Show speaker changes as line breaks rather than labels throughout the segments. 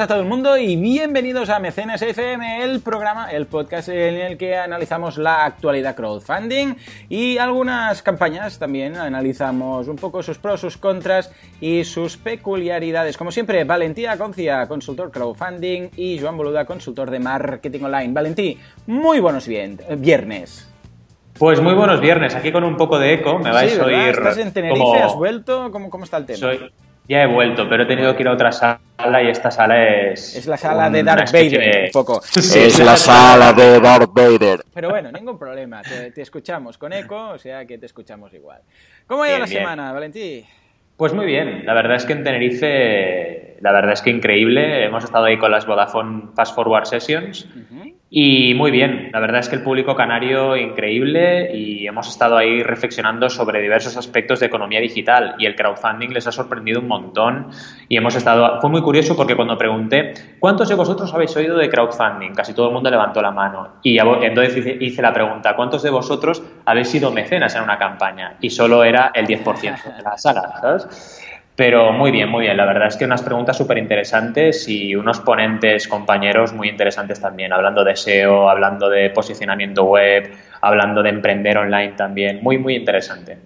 a todo el mundo y bienvenidos a Mecenas FM, el programa, el podcast en el que analizamos la actualidad crowdfunding y algunas campañas. También analizamos un poco sus pros, sus contras y sus peculiaridades. Como siempre, Valentía Concia, consultor crowdfunding y Joan Boluda, consultor de marketing online. Valentí, muy buenos viernes.
Pues muy buenos viernes, aquí con un poco de eco, me vais a oír.
¿Estás en Tenerife? ¿Has vuelto? ¿Cómo, ¿Cómo, está el tema?
Soy... Ya he vuelto, pero he tenido que ir a otra sala y esta sala es...
Es la sala de Darth Vader, un poco.
es la sala de Darth Vader.
Pero bueno, ningún problema, te, escuchamos con eco, o sea que te escuchamos igual. ¿Cómo ha ido la semana, Valentí?
Pues muy bien, la verdad es que en Tenerife, la verdad es que increíble, hemos estado ahí con las Vodafone Fast Forward Sessions y muy bien, la verdad es que el público canario increíble y hemos estado ahí reflexionando sobre diversos aspectos de economía digital y el crowdfunding les ha sorprendido un montón y hemos estado, fue muy curioso porque cuando pregunté, ¿cuántos de vosotros habéis oído de crowdfunding? Casi todo el mundo levantó la mano y entonces hice la pregunta, ¿cuántos de vosotros habéis sido mecenas en una campaña? Y solo era el 10% de la sala, ¿sabes? Pero muy bien, muy bien. La verdad es que unas preguntas súper interesantes y unos ponentes, compañeros muy interesantes también, hablando de SEO, hablando de posicionamiento web, hablando de emprender online también. Muy, muy interesante.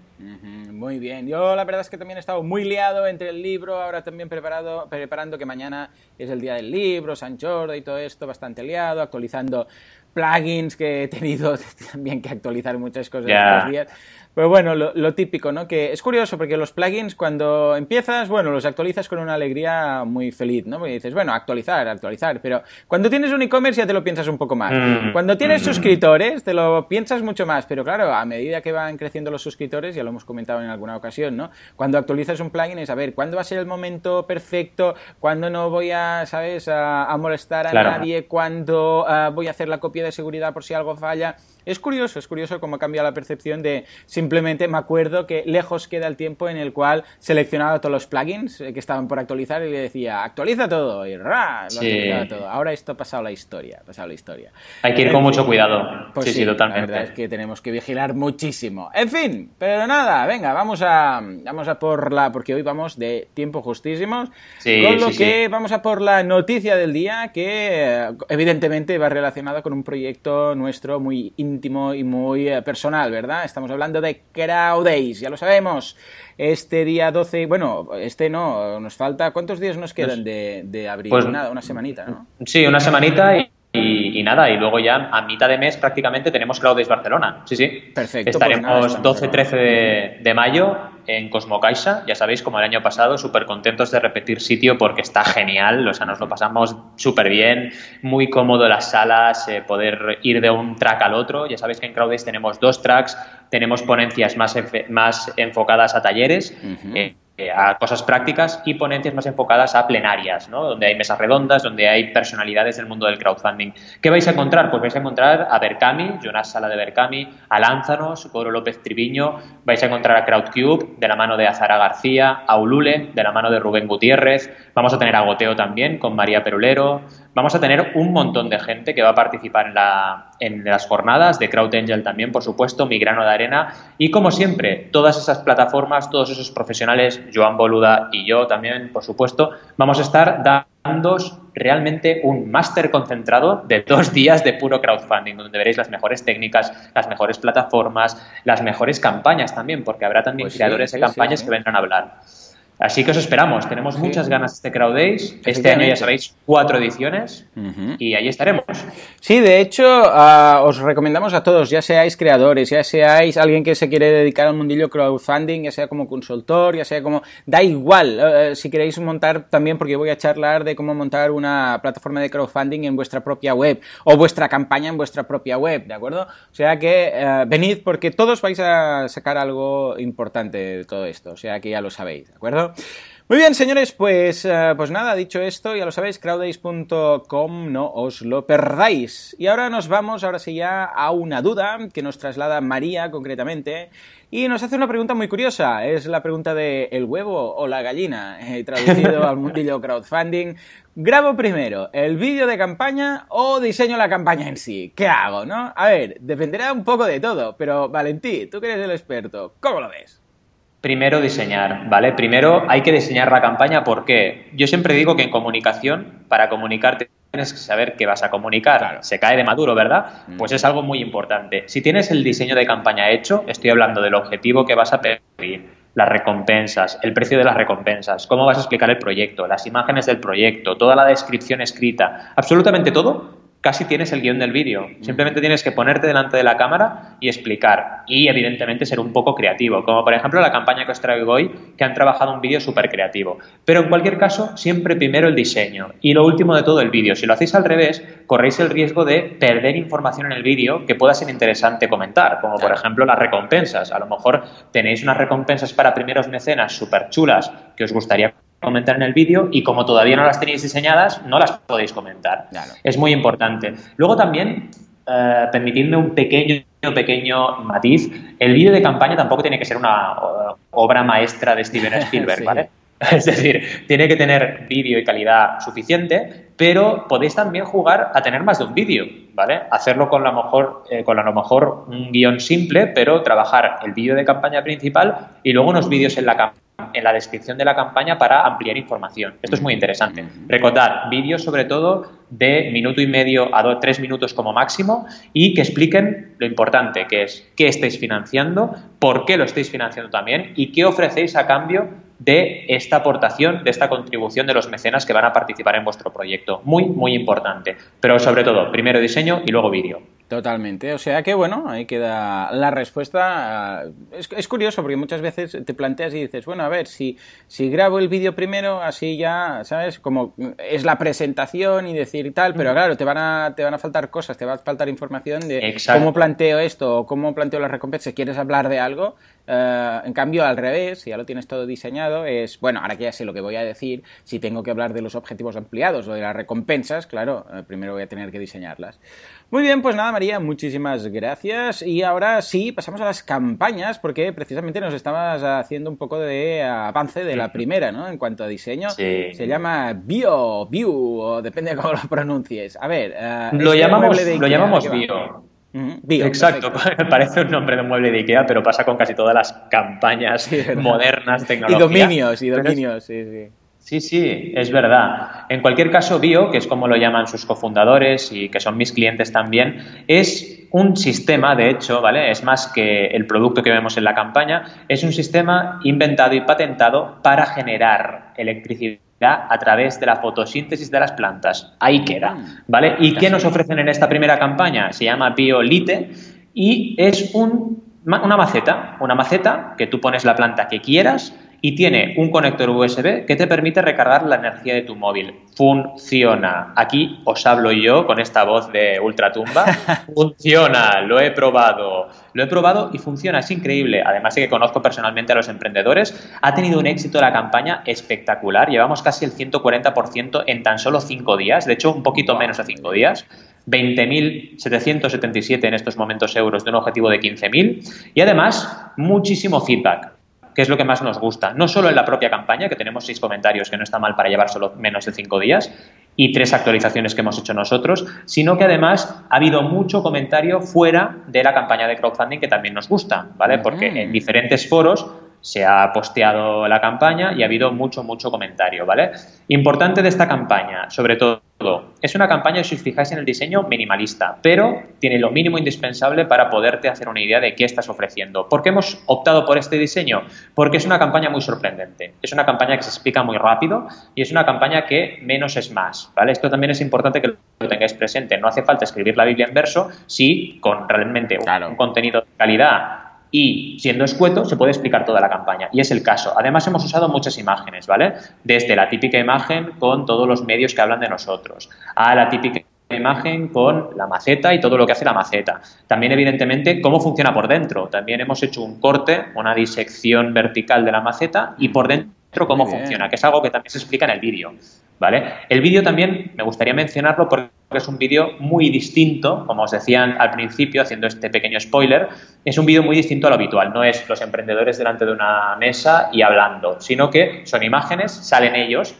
Muy bien. Yo la verdad es que también he estado muy liado entre el libro, ahora también preparado, preparando que mañana es el día del libro, San Jordi y todo esto, bastante liado, actualizando plugins que he tenido también que actualizar muchas cosas estos días. Pero bueno, lo, típico, ¿no? Que es curioso porque los plugins cuando empiezas, bueno, los actualizas con una alegría muy feliz, ¿no? Porque dices, bueno, actualizar, actualizar, pero cuando tienes un e-commerce ya te lo piensas un poco más. Mm. Cuando tienes mm. suscriptores te lo piensas mucho más, pero claro, a medida que van creciendo los suscriptores, ya lo hemos comentado en alguna ocasión, ¿no? Cuando actualizas un plugin es a ver, ¿cuándo va a ser el momento perfecto? ¿Cuándo no voy a, ¿sabes?, a, molestar a nadie, ¿cuándo ah, voy a hacer la copia de seguridad por si algo falla. Es curioso, es curioso cómo cambia la percepción de simplemente me acuerdo que lejos queda el tiempo en el cual seleccionaba todos los plugins eh, que estaban por actualizar y le decía actualiza todo y ra, lo actualizaba todo. Ahora esto ha pasado la historia, ha pasado la historia.
Hay que ir con mucho cuidado.
Pues sí, sí, totalmente. La verdad es que tenemos que vigilar muchísimo. En fin, pero nada, venga, vamos a vamos a por la porque hoy vamos de tiempo justísimos, con lo que vamos a por la noticia del día que evidentemente va relacionada con un proyecto nuestro muy íntimo y muy eh, personal, ¿verdad? Estamos hablando de Crowdays, ya lo sabemos. Este día 12, bueno, este no, nos falta, ¿cuántos días nos quedan de, de abril?
Pues,
Nada, una semanita, ¿no?
Sí, una semanita y, nada, y luego ya a mitad de mes prácticamente tenemos Crowdays Barcelona. Sí, sí.
Perfecto.
Pues Estaremos 12-13 de, de, mayo en Cosmocaixa, ya sabéis, como el año pasado, súper contentos de repetir sitio porque está genial, o sea, nos lo pasamos súper bien, muy cómodo las salas, eh, poder ir de un track al otro, ya sabéis que en Crowdays tenemos dos tracks, tenemos ponencias más, más enfocadas a talleres, eh, a cosas prácticas y ponencias más enfocadas a plenarias, ¿no? donde hay mesas redondas, donde hay personalidades del mundo del crowdfunding. ¿Qué vais a encontrar? Pues vais a encontrar a Berkami, Jonas Sala de Berkami, a Lánzanos, Coro López Triviño, vais a encontrar a Crowdcube de la mano de Azara García, a Ulule de la mano de Rubén Gutiérrez, vamos a tener a Goteo también con María Perulero, vamos a tener un montón de gente que va a participar en, la, en las jornadas, de CrowdAngel también, por supuesto, Migrano de Arena y como siempre, todas esas plataformas, todos esos profesionales Joan Boluda y yo también, por supuesto, vamos a estar dando realmente un máster concentrado de dos días de puro crowdfunding, donde veréis las mejores técnicas, las mejores plataformas, las mejores campañas también, porque habrá también pues creadores de campañas que vendrán a hablar. Así que os esperamos. Tenemos muchas ganas de Crowd Days. Este año, ya sabéis, cuatro ediciones y ahí estaremos.
Sí, de hecho, ah, os recomendamos a todos, ya seáis creadores, ya seáis alguien que se quiere dedicar al mundillo crowdfunding, ya sea como consultor, ya sea como... Da igual, eh, si queréis montar también, porque voy a charlar de cómo montar una plataforma de crowdfunding en vuestra propia web o vuestra campaña en vuestra propia web, ¿de acuerdo? O sea que eh, venid porque todos vais a sacar algo importante de todo esto, o sea que ya lo sabéis, ¿de acuerdo? Muy bien, señores, pues, eh, pues nada, dicho esto, ya lo sabéis, crowdays.com, no os lo perdáis. Y ahora nos vamos, ahora sí ya, a una duda que nos traslada María concretamente. Y nos hace una pregunta muy curiosa. Es la pregunta de ¿el huevo o la gallina? Eh, traducido al mundillo crowdfunding. ¿Grabo primero el vídeo de campaña o diseño la campaña en sí? ¿Qué hago, no? A ver, dependerá un poco de todo, pero Valentí, tú que eres el experto, ¿cómo lo ves?
Primero diseñar, ¿vale? Primero hay que diseñar la campaña porque yo siempre digo que en comunicación, para comunicarte tienes que saber qué vas a comunicar. Se cae de maduro, ¿verdad?
Mm.
Pues es algo muy importante. Si tienes el diseño de campaña hecho, estoy hablando del objetivo que vas a pedir, las recompensas, el precio de las recompensas, cómo vas a explicar el proyecto, las imágenes del proyecto, toda la descripción escrita, absolutamente todo, casi tienes el guion del vídeo. Simplemente tienes que ponerte delante de la cámara y explicar. Y evidentemente ser un poco creativo, como por ejemplo la campaña que os traigo hoy, que han trabajado un vídeo súper creativo. Pero en cualquier caso, siempre primero el diseño y lo último de todo el vídeo. Si lo hacéis al revés, corréis el riesgo de perder información en el vídeo que pueda ser interesante comentar, como por ejemplo las recompensas. A lo mejor tenéis unas recompensas para primeros mecenas súper chulas que os gustaría comentar en el vídeo y como todavía no las tenéis diseñadas, no las podéis comentar.
Claro.
Es muy importante. Luego también, eh, permitidme un pequeño, pequeño matiz, el vídeo de campaña tampoco tiene que ser una eh, obra maestra de Steven Spielberg,
Sí.
¿vale? Es decir, tiene que tener vídeo y calidad suficiente, pero podéis también jugar a tener más de un vídeo, ¿vale? Hacerlo con, la mejor, eh, con a lo mejor un guion simple, pero trabajar el vídeo de campaña principal y luego unos vídeos en la cam- en la descripción de la campaña para ampliar información. Esto es muy interesante. Recordad, vídeos sobre todo de minuto y medio a do- tres minutos como máximo y que expliquen lo importante que es qué estáis financiando, por qué lo estáis financiando también y qué ofrecéis a cambio de esta aportación, de esta contribución de los mecenas que van a participar en vuestro proyecto. Muy, muy importante. Pero sobre todo, primero diseño y luego vídeo.
Totalmente. O sea que, bueno, ahí queda la respuesta. Es, es curioso porque muchas veces te planteas y dices, bueno, a ver, si, si grabo el vídeo primero, así ya, ¿sabes? Como es la presentación y decir tal, pero claro, te van a, te van a faltar cosas, te va a faltar información de
Exacto.
cómo planteo esto o cómo planteo las recompensas. ¿Quieres hablar de algo? Eh, en cambio, al revés, si ya lo tienes todo diseñado, es, bueno, ahora que ya sé lo que voy a decir, si tengo que hablar de los objetivos ampliados o de las recompensas, claro, eh, primero voy a tener que diseñarlas. Muy bien, pues nada, María, muchísimas gracias. Y ahora sí, pasamos a las campañas, porque precisamente nos estabas haciendo un poco de avance de la primera, ¿no? En cuanto a diseño.
Sí.
Se llama Bio, View, o depende de cómo lo pronuncies. A ver, eh,
Lo
este
llamamos,
de
lo llamamos bio.
Bio,
Exacto,
perfecto.
parece un nombre de un mueble de Ikea, pero pasa con casi todas las campañas modernas,
Y
tecnología.
dominios, y dominios, sí, sí.
Sí, sí, es verdad. En cualquier caso, Bio, que es como lo llaman sus cofundadores y que son mis clientes también, es un sistema, de hecho, ¿vale? Es más que el producto que vemos en la campaña, es un sistema inventado y patentado para generar electricidad a través de la fotosíntesis de las plantas. Ahí queda, ¿vale? ¿Y qué nos ofrecen en esta primera campaña? Se llama Biolite y es un, una maceta, una maceta que tú pones la planta que quieras y tiene un conector USB que te permite recargar la energía de tu móvil. Funciona. Aquí os hablo yo con esta voz de ultratumba. Funciona, lo he probado. Lo he probado y funciona, es increíble. Además de que conozco personalmente a los emprendedores, ha tenido un éxito la campaña espectacular. Llevamos casi el 140% en tan solo 5 días, de hecho un poquito menos de 5 días. 20.777 en estos momentos euros de un objetivo de 15.000 y además muchísimo feedback que es lo que más nos gusta. No solo en la propia campaña, que tenemos seis comentarios, que no está mal para llevar solo menos de cinco días, y tres actualizaciones que hemos hecho nosotros, sino que además ha habido mucho comentario fuera de la campaña de crowdfunding que también nos gusta, ¿vale? Porque en diferentes foros se ha posteado la campaña y ha habido mucho, mucho comentario, ¿vale? Importante de esta campaña, sobre todo, es una campaña, si os fijáis en el diseño, minimalista, pero tiene lo mínimo indispensable para poderte hacer una idea de qué estás ofreciendo. ¿Por qué hemos optado por este diseño? Porque es una campaña muy sorprendente, es una campaña que se explica muy rápido y es una campaña que menos es más, ¿vale? Esto también es importante que lo tengáis presente. No hace falta escribir la Biblia en verso si con realmente un-
Claro.
un contenido de calidad y siendo escueto se puede explicar toda la campaña. Y es el caso. Además hemos usado muchas imágenes, ¿vale? Desde la típica imagen con todos los medios que hablan de nosotros, a la típica imagen con la maceta y todo lo que hace la maceta. También, evidentemente, cómo funciona por dentro. También hemos hecho un corte, una disección vertical de la maceta y por dentro cómo funciona, que es algo que también se explica en el vídeo. ¿Vale? El vídeo también me gustaría mencionarlo porque es un vídeo muy distinto, como os decían al principio, haciendo este pequeño spoiler, es un vídeo muy distinto a lo habitual. No es los emprendedores delante de una mesa y hablando, sino que son imágenes, salen ellos,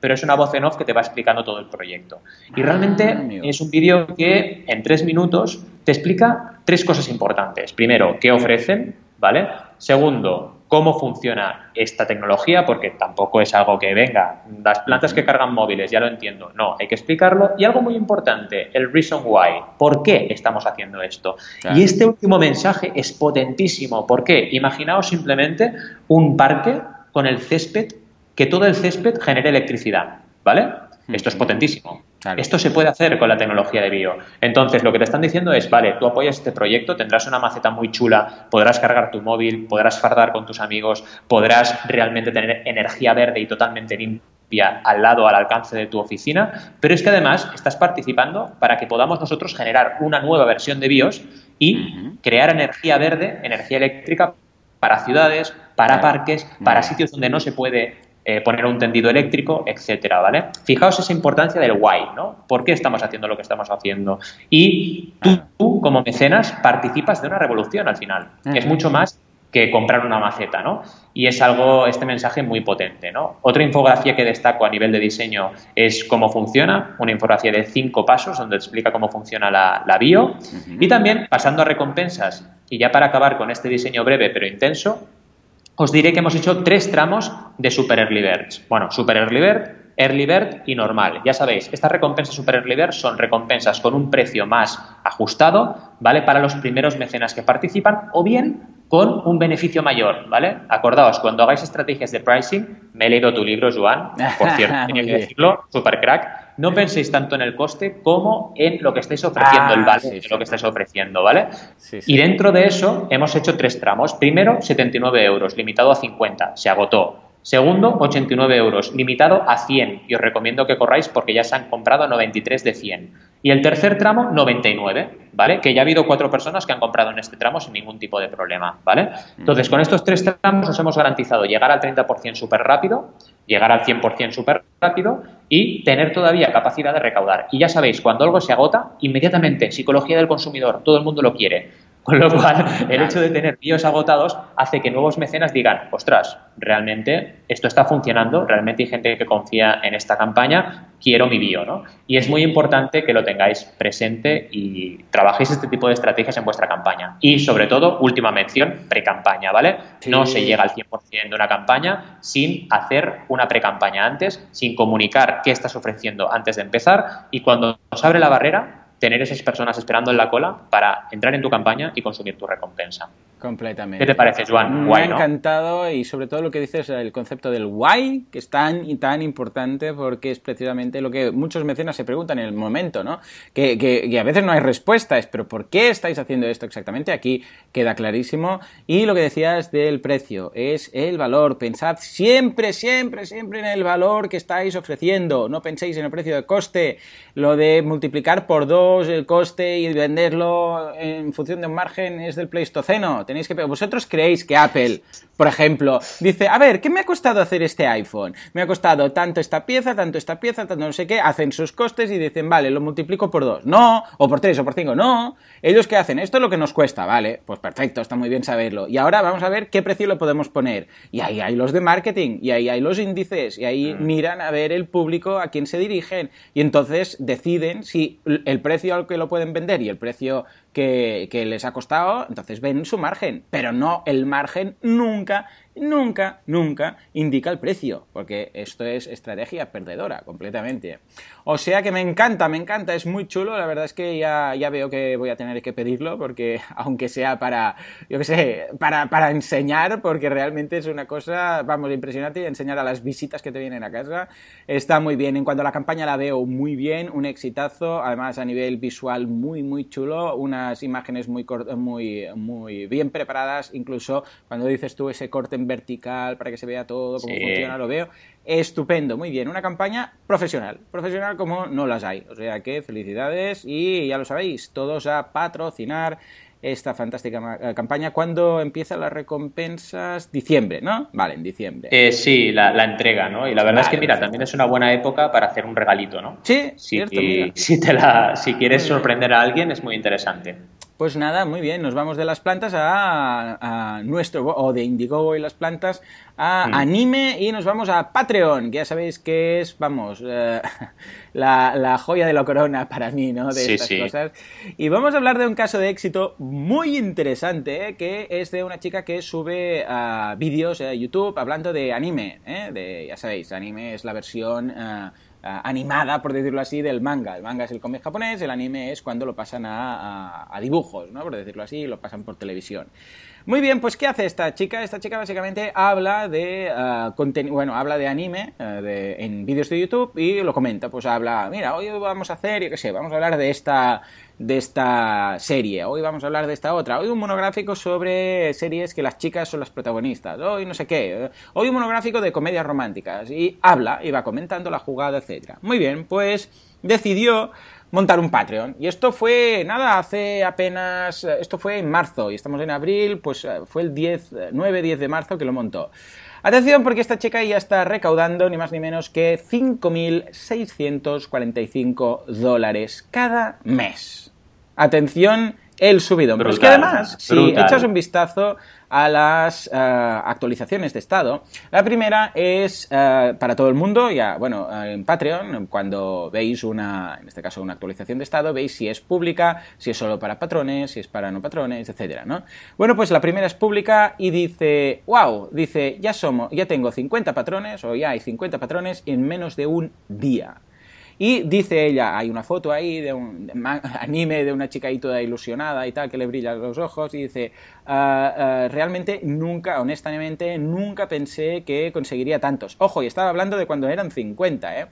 pero es una voz en off que te va explicando todo el proyecto. Y
Ah,
realmente
amigo.
es un vídeo que en tres minutos te explica tres cosas importantes. Primero, qué ofrecen, ¿vale? Segundo, cómo funciona esta tecnología, porque tampoco es algo que venga, las plantas que cargan móviles, ya lo entiendo, no, hay que explicarlo. Y algo muy importante, el reason why, ¿por qué estamos haciendo esto? Y este último mensaje es potentísimo, ¿por qué? Imaginaos simplemente un parque con el césped, que todo el césped genere electricidad, ¿vale? Esto es potentísimo. Esto se puede hacer con la tecnología de bio. Entonces, lo que te están diciendo es, vale, tú apoyas este proyecto, tendrás una maceta muy chula, podrás cargar tu móvil, podrás fardar con tus amigos, podrás realmente tener energía verde y totalmente limpia al lado, al alcance de tu oficina, pero es que además estás participando para que podamos nosotros generar una nueva versión de BIOS y crear energía verde, energía eléctrica para ciudades, para parques, para sitios donde no se puede eh, poner un tendido eléctrico, etcétera, ¿vale? Fijaos esa importancia del why, ¿no? ¿Por qué estamos haciendo lo que estamos haciendo? Y tú, como mecenas, participas de una revolución al final, es mucho más que comprar una maceta, ¿no? Y es algo, este mensaje muy potente, ¿no? Otra infografía que destaco a nivel de diseño es cómo funciona, una infografía de cinco pasos donde explica cómo funciona la, bio. Y también, pasando a recompensas, y ya para acabar con este diseño breve pero intenso, os diré que hemos hecho tres tramos de Super Early Birds. Bueno, Super Early Bird, Early Bird y normal. Ya sabéis, estas recompensas Super Early Bird son recompensas con un precio más ajustado, ¿vale? Para los primeros mecenas que participan o bien con un beneficio mayor, ¿vale? Acordaos, cuando hagáis estrategias de pricing, me he leído tu libro, Joan, por cierto, tenía que decirlo, super crack, no penséis tanto en el coste como en lo que estáis ofreciendo, el ah, valor de lo que estáis ofreciendo, ¿vale? y dentro de eso hemos hecho tres tramos. Primero, 79 euros, limitado a 50, se agotó. Segundo, 89 euros, limitado a 100. Y os recomiendo que corráis porque ya se han comprado 93 de 100. Y el tercer tramo, 99, ¿vale? Que ya ha habido cuatro personas que han comprado en este tramo sin ningún tipo de problema, ¿vale? Entonces, con estos tres tramos nos hemos garantizado llegar al 30% súper rápido, llegar al 100% súper rápido y tener todavía capacidad de recaudar. Y ya sabéis, cuando algo se agota, inmediatamente, psicología del consumidor, todo el mundo lo quiere. Con lo cual, el hecho de tener bios agotados hace que nuevos mecenas digan, ostras, realmente esto está funcionando, realmente hay gente que confía en esta campaña, quiero mi bio, ¿no? Y es muy importante que lo tengáis presente y trabajéis este tipo de estrategias en vuestra campaña. Y sobre todo, última mención, pre-campaña, ¿vale? No se llega al 100% de una campaña sin hacer una pre-campaña antes, sin comunicar qué estás ofreciendo antes de empezar y cuando nos abre la barrera, tener esas personas esperando en la cola para entrar en tu campaña y consumir tu recompensa.
Completamente.
¿Qué te parece, Juan?
Me ha encantado y sobre todo lo que dices, el concepto del why, que es tan y tan importante porque es precisamente lo que muchos mecenas se preguntan en el momento, ¿no? Que, que, a veces no hay respuesta, es, pero ¿por qué estáis haciendo esto exactamente? Aquí queda clarísimo. Y lo que decías del precio, es el valor. Pensad siempre, siempre, siempre en el valor que estáis ofreciendo. No penséis en el precio de coste. Lo de multiplicar por dos el coste y venderlo en función de un margen es del Pleistoceno tenéis que... Vosotros creéis que Apple, por ejemplo, dice, a ver, ¿qué me ha costado hacer este iPhone? Me ha costado tanto esta pieza, tanto esta pieza, tanto no sé qué, hacen sus costes y dicen, vale, lo multiplico por dos. No, o por tres, o por cinco, no. Ellos qué hacen, esto es lo que nos cuesta, vale, pues perfecto, está muy bien saberlo. Y ahora vamos a ver qué precio le podemos poner. Y ahí hay los de marketing, y ahí hay los índices, y ahí mm. miran a ver el público a quién se dirigen. Y entonces deciden si el precio al que lo pueden vender y el precio que, que les ha costado, entonces ven su margen, pero no el margen nunca nunca, nunca indica el precio, porque esto es estrategia perdedora completamente. O sea que me encanta, me encanta, es muy chulo, la verdad es que ya, ya veo que voy a tener que pedirlo, porque aunque sea para, yo qué sé, para, para enseñar, porque realmente es una cosa, vamos, impresionante, enseñar a las visitas que te vienen a casa, está muy bien. En cuanto a la campaña la veo muy bien, un exitazo, además a nivel visual muy, muy chulo, unas imágenes muy, muy, muy bien preparadas, incluso cuando dices tú ese corte en vertical para que se vea todo, cómo funciona, lo veo. Estupendo, muy bien. Una campaña profesional, profesional como no las hay. O sea que felicidades y ya lo sabéis, todos a patrocinar esta fantástica eh, campaña. ¿Cuándo empiezan las recompensas? Diciembre, ¿no? Vale, en diciembre.
Eh, sí, la, entrega, ¿no? Y la verdad es que, mira, también es una buena época para hacer un regalito, ¿no?
Sí,
si, cierto, si, te la, si quieres sorprender a alguien, es muy interesante.
Pues nada, muy bien, nos vamos de las plantas a, a nuestro, o de Indiegogo y las plantas a
Mm.
anime y nos vamos a Patreon, que ya sabéis que es, vamos, eh, la, la joya de la corona para mí, ¿no? De
Sí,
estas
sí.
cosas. Y vamos a hablar de un caso de éxito muy interesante, ¿eh? que es de una chica que sube ah, vídeos a YouTube hablando de anime, ¿eh? De, ya sabéis, anime es la versión... animada, por decirlo así, del manga. El manga es el cómic japonés, el anime es cuando lo pasan a, a- a dibujos, ¿no? Por decirlo así, lo pasan por televisión. Muy bien, pues ¿qué hace esta chica? Esta chica básicamente habla de ah, bueno, habla de anime eh, de- en vídeos de YouTube y lo comenta. Pues habla, mira, hoy vamos a hacer, yo qué sé, vamos a hablar de esta de esta serie, hoy vamos a hablar de esta otra, hoy un monográfico sobre series que las chicas son las protagonistas, hoy no sé qué, hoy un monográfico de comedias románticas y habla y va comentando la jugada, etcétera. Muy bien, pues decidió montar un Patreon. Y esto fue, nada, hace apenas, eh, esto fue en marzo y estamos en abril, pues eh, fue el 10, eh, 9-10 de marzo que lo montó. Atención porque esta chica ya está recaudando ni más ni menos que 5.645 dólares cada mes. Atención, el subidón. Pero es que
Brutal,
además, si
brutal.
echas un vistazo a las eh, actualizaciones de estado, la primera es eh, para todo el mundo, ya, bueno, en Patreon, cuando veis una, en este caso una actualización de estado, veis si es pública, si es solo para patrones, si es para no patrones, etcétera, ¿no? Bueno, pues la primera es pública y dice, wow, dice, ya somos, ya tengo 50 patrones, o ya hay 50 patrones en menos de un día. Y dice ella, hay una foto ahí de un anime de una chica ahí toda ilusionada y tal, que le brillan los ojos, y dice, "Ah, ah, realmente nunca, honestamente, nunca pensé que conseguiría tantos. Ojo, y estaba hablando de cuando eran 50, ¿eh?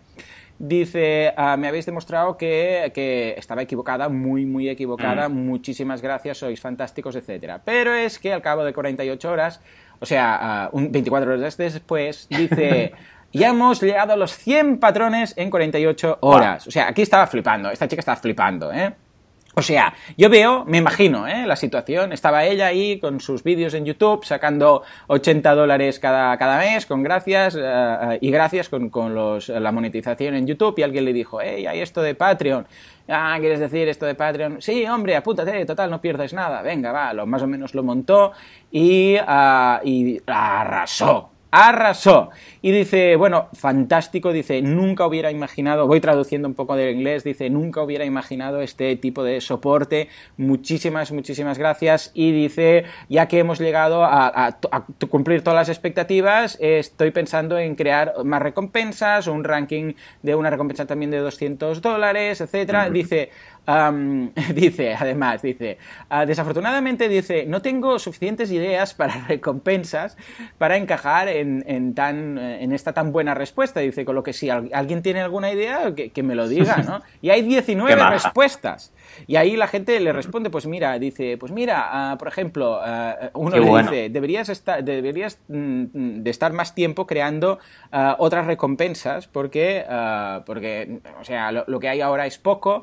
Dice, "Ah, me habéis demostrado que, que estaba equivocada, muy, muy equivocada, muchísimas gracias, sois fantásticos, etcétera. Pero es que al cabo de 48 horas, o sea, ah, un- 24 horas después, dice... Ya hemos llegado a los 100 patrones en 48 horas. O sea, aquí estaba flipando. Esta chica estaba flipando, ¿eh? O sea, yo veo, me imagino, ¿eh? la situación. Estaba ella ahí con sus vídeos en YouTube sacando 80 dólares cada, cada mes con gracias eh, eh, y gracias con, con los, la monetización en YouTube y alguien le dijo, hey, hay esto de Patreon. Ah, ¿quieres decir esto de Patreon? Sí, hombre, apúntate, total, no pierdes nada. Venga, va, lo, más o menos lo montó y, ah, y arrasó arrasó. Y dice, bueno, fantástico, dice, nunca hubiera imaginado, voy traduciendo un poco del inglés, dice, nunca hubiera imaginado este tipo de soporte, muchísimas, muchísimas gracias. Y dice, ya que hemos llegado a, a- a cumplir todas las expectativas, eh, estoy pensando en crear más recompensas, un ranking de una recompensa también de 200 dólares, etcétera. Dice, Am, dice, además, dice, "Ah, desafortunadamente, dice, no tengo suficientes ideas para recompensas para encajar en, en tan, eh, en esta tan buena respuesta. Dice, con lo que si al- alguien tiene alguna idea, que, que me lo diga, ¿no? Y hay 19
Qué maja.
respuestas. Y ahí la gente le responde, pues mira, dice, pues mira, ah, por ejemplo, ah, uno
Qué
le
bueno.
dice, deberías estar, deberías mm, de estar más tiempo creando otras recompensas porque, porque o sea, lo, lo que hay ahora es poco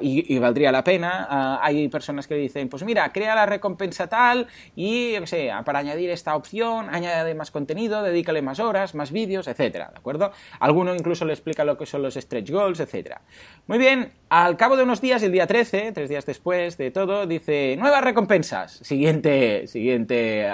y, valdría la pena. Ah, hay personas que dicen, pues mira, crea la recompensa tal y, yo qué sé, para añadir esta opción, añade más contenido, dedícale más horas, más vídeos, etcétera, ¿de acuerdo? Alguno incluso le explica lo que son los stretch goals, etcétera. Muy bien, al cabo de unos días, el día 13, tres días después de todo, dice, nuevas recompensas. Siguiente, siguiente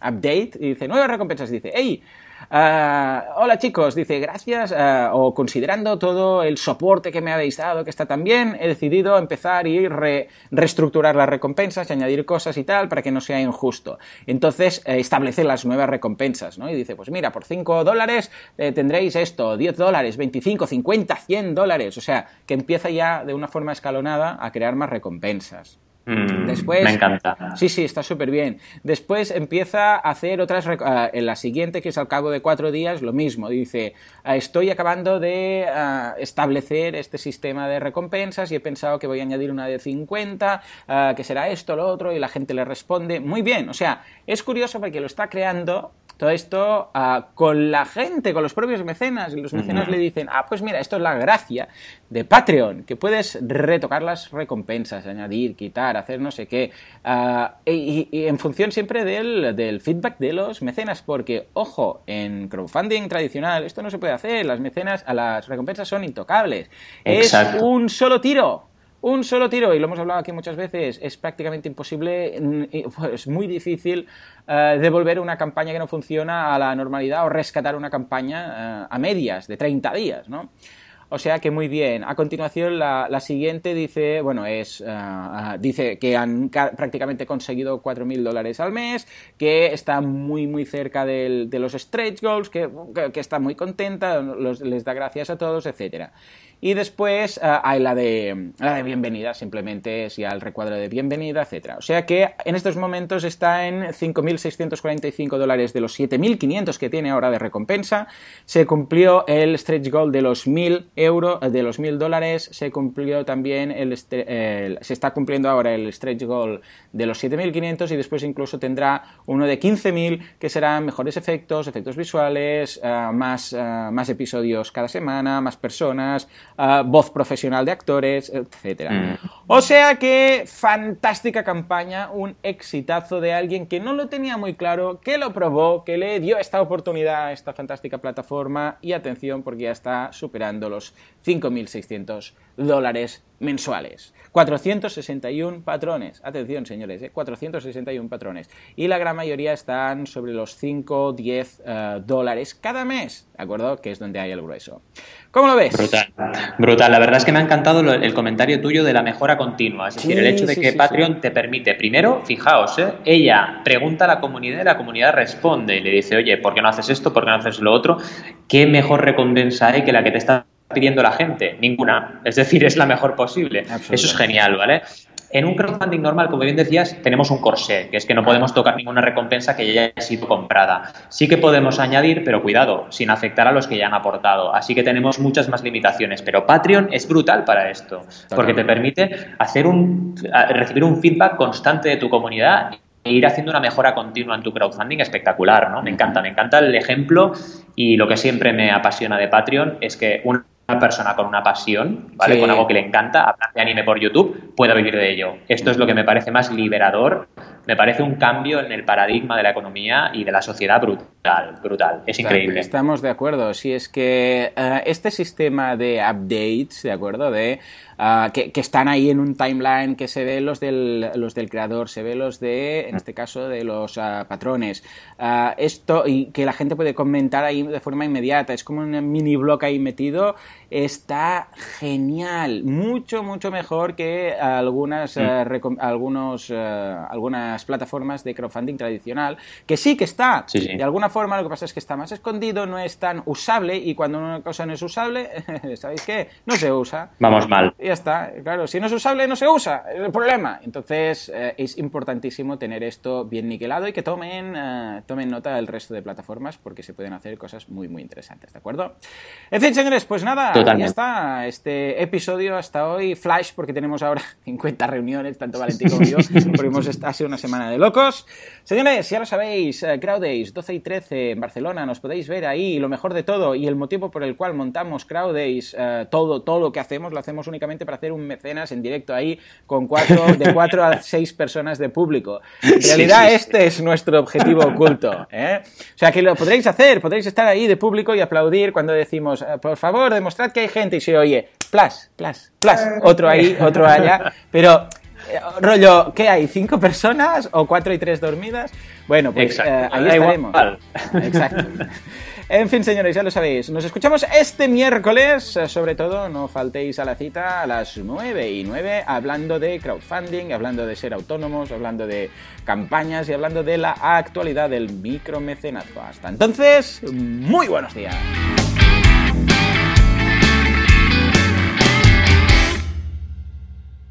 update, y dice, nuevas recompensas, dice, hey, ah, hola chicos, dice, gracias, ah, o considerando todo el soporte que me habéis dado, que está tan bien, he decidido empezar y re- reestructurar las recompensas y añadir cosas y tal para que no sea injusto. Entonces, eh, establece las nuevas recompensas, ¿no? Y dice, pues mira, por 5 dólares eh, tendréis esto, 10 dólares, 25, 50, 100 dólares. O sea, que empieza ya de una forma escalonada a crear más recompensas.
Mm,
Después,
me encanta.
Sí, sí, está súper bien. Después empieza a hacer otras. ah, en la siguiente, que es al cabo de cuatro días, lo mismo. Dice: ah, Estoy acabando de ah, establecer este sistema de recompensas y he pensado que voy a añadir una de 50, ah, que será esto, lo otro, y la gente le responde: Muy bien. O sea, es curioso porque lo está creando. Todo esto ah, con la gente, con los propios mecenas, y los mecenas le dicen, ah, pues mira, esto es la gracia de Patreon, que puedes retocar las recompensas, añadir, quitar, hacer no sé qué, ah, y, y en función siempre del, del feedback de los mecenas, porque, ojo, en crowdfunding tradicional esto no se puede hacer, las mecenas, a las recompensas son intocables, es un solo tiro, un solo tiro, y lo hemos hablado aquí muchas veces, es prácticamente imposible, mm, es muy difícil eh, devolver una campaña que no funciona a la normalidad o rescatar una campaña eh, a medias de 30 días, ¿no? O sea que muy bien. A continuación, la, siguiente dice, bueno, es, uh, dice que han prácticamente conseguido 4.000 dólares al mes, que está muy, muy cerca del, de los stretch goals, que, que, está muy contenta, les da gracias a todos, etcétera. Y después uh, hay la de, la de bienvenida, simplemente es ya el recuadro de bienvenida, etcétera. O sea que en estos momentos está en 5.645 dólares de los 7.500 que tiene ahora de recompensa. Se cumplió el stretch goal de los 1.000 euros, de los 1.000 dólares. Se cumplió también el, se está cumpliendo ahora el stretch goal de los 7.500 y después incluso tendrá uno de 15.000 que serán mejores efectos, efectos visuales, uh, más, más episodios cada semana, más personas, voz profesional de actores, etc. Mm. O sea que fantástica campaña, un exitazo de alguien que no lo tenía muy claro, que lo probó, que le dio esta oportunidad a esta fantástica plataforma y atención porque ya está superando los 5.600 dólares mensuales. 461 patrones. Atención, señores, 461 ¿eh? patrones. Y la gran mayoría están sobre los 5, 10 eh, dólares cada mes, ¿de acuerdo? Que es donde hay el grueso. ¿Cómo lo ves?
Brutal. Brutal. La verdad es que me ha encantado el comentario tuyo de la mejora continua. Es decir, el hecho de que Patreon te permite, primero, fijaos, ¿eh? ella pregunta a la comunidad y la comunidad responde y le dice, oye, ¿por qué no haces esto? ¿Por qué no haces lo otro? ¿Qué mejor recompensa hay que la que te está pidiendo la gente? Ninguna. Es decir, es la mejor posible. Eso es genial, ¿vale? En un crowdfunding normal, como bien decías, tenemos un corsé, que es que no podemos tocar ninguna recompensa que ya haya sido comprada. Sí que podemos añadir, pero cuidado, sin afectar a los que ya han aportado. Así que tenemos muchas más limitaciones. Pero Patreon es brutal para esto, porque te permite hacer un, recibir un feedback constante de tu comunidad e ir haciendo una mejora continua en tu crowdfunding espectacular, ¿no? Me encanta, me encanta el ejemplo y lo que siempre me apasiona de Patreon es que una una persona con una pasión, ¿vale? Con algo que le encanta, hablar de anime por YouTube, pueda vivir de ello. Esto es lo que me parece más liberador, me parece un cambio en el paradigma de la economía y de la sociedad brutal, brutal. Es increíble.
Estamos de acuerdo. Si es que eh, este sistema de updates, ¿de acuerdo? De Ah, que, están ahí en un timeline que se ve los del, los del creador, se ve los de, en este caso, de los ah, patrones. Ah, esto, y que la gente puede comentar ahí de forma inmediata, es como un mini blog ahí metido, está genial, mucho, mucho mejor que algunas, mm. algunos, algunas plataformas de crowdfunding tradicional, que sí que está, de alguna forma, lo que pasa es que está más escondido, no es tan usable, y cuando una cosa no es usable, ¿sabéis qué? No se usa.
Vamos mal
ya está. Claro, si no es usable, no se usa. Es el problema. Entonces, eh, es importantísimo tener esto bien niquelado y que tomen, tomen nota del resto de plataformas porque se pueden hacer cosas muy, muy interesantes, ¿de acuerdo? En fin, señores, pues nada, ya está. Este episodio hasta hoy, flash, porque tenemos ahora 50 reuniones, tanto Valentín como yo, porque hemos ha sido una semana de locos. Señores, ya lo sabéis, eh, Crowdays 12 y 13 en Barcelona, nos podéis ver ahí. Lo mejor de todo y el motivo por el cual montamos Crowdays, todo, todo lo que hacemos, lo hacemos únicamente para hacer un mecenas en directo ahí con cuatro, de cuatro a seis personas de público. En realidad este es nuestro objetivo oculto. ¿eh? O sea que lo podréis hacer, podréis estar ahí de público y aplaudir cuando decimos, eh, por favor, que hay gente y se oye, plas, plas, plas, otro ahí, otro allá, pero... Eh, rollo, ¿qué hay? ¿Cinco personas o cuatro y tres dormidas? Bueno, pues ahí estaremos. Exacto. En fin, señores, ya lo sabéis. Nos escuchamos este miércoles. Sobre todo, no faltéis a la cita a las 9 y 9 hablando de crowdfunding, hablando de ser autónomos, hablando de campañas y hablando de la actualidad del micromecenazgo. Hasta entonces, muy buenos días.